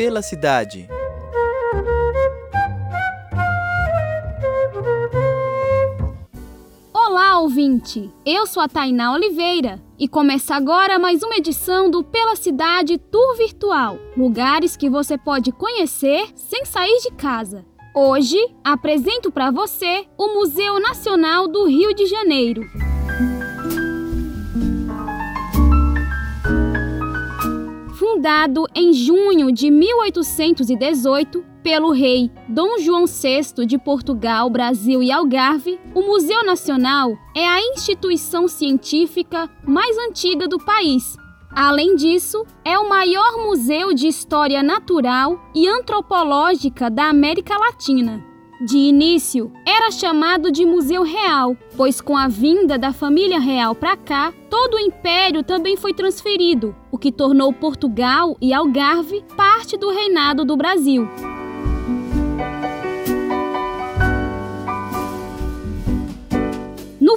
Pela cidade. Olá, ouvinte! Eu sou a Tainá Oliveira e começa agora mais uma edição do Pela Cidade Tour Virtual lugares que você pode conhecer sem sair de casa. Hoje apresento para você o Museu Nacional do Rio de Janeiro. Fundado em junho de 1818 pelo rei Dom João VI de Portugal, Brasil e Algarve, o Museu Nacional é a instituição científica mais antiga do país. Além disso, é o maior museu de história natural e antropológica da América Latina. De início, era chamado de Museu Real, pois com a vinda da família real para cá, todo o império também foi transferido, o que tornou Portugal e Algarve parte do reinado do Brasil.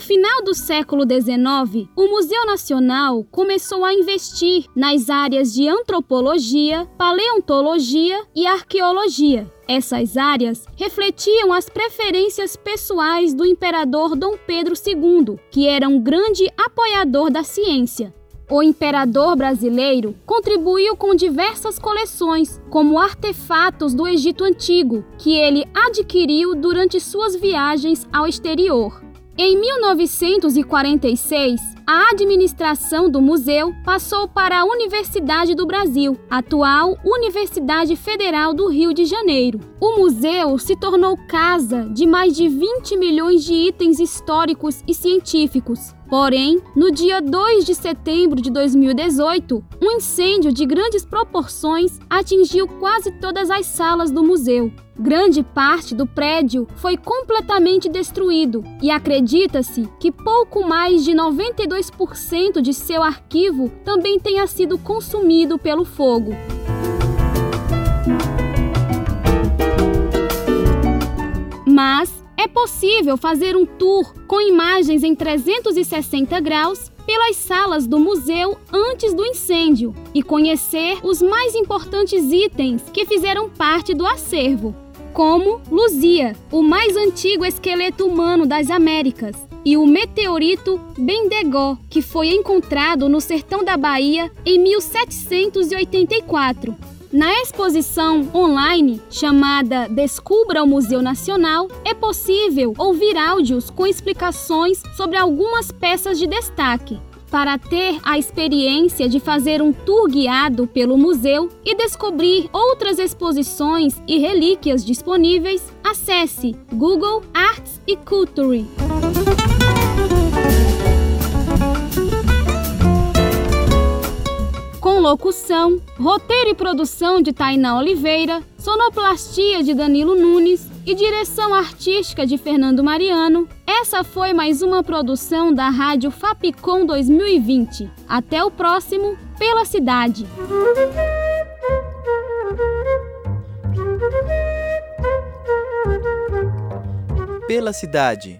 Final do século XIX, o Museu Nacional começou a investir nas áreas de antropologia, paleontologia e arqueologia. Essas áreas refletiam as preferências pessoais do imperador Dom Pedro II, que era um grande apoiador da ciência. O imperador brasileiro contribuiu com diversas coleções, como artefatos do Egito Antigo, que ele adquiriu durante suas viagens ao exterior. Em 1946, a administração do museu passou para a Universidade do Brasil, atual Universidade Federal do Rio de Janeiro. O museu se tornou casa de mais de 20 milhões de itens históricos e científicos. Porém, no dia 2 de setembro de 2018, um incêndio de grandes proporções atingiu quase todas as salas do museu. Grande parte do prédio foi completamente destruído e acredita-se que pouco mais de 92% de seu arquivo também tenha sido consumido pelo fogo. Mas é possível fazer um tour com imagens em 360 graus pelas salas do museu antes do incêndio e conhecer os mais importantes itens que fizeram parte do acervo, como Luzia, o mais antigo esqueleto humano das Américas, e o meteorito Bendegó, que foi encontrado no sertão da Bahia em 1784. Na exposição online chamada Descubra o Museu Nacional, é possível ouvir áudios com explicações sobre algumas peças de destaque. Para ter a experiência de fazer um tour guiado pelo museu e descobrir outras exposições e relíquias disponíveis, acesse Google Arts e Culture. Locução, roteiro e produção de Tainá Oliveira, sonoplastia de Danilo Nunes e direção artística de Fernando Mariano. Essa foi mais uma produção da Rádio Fapcom 2020. Até o próximo Pela Cidade. Pela Cidade.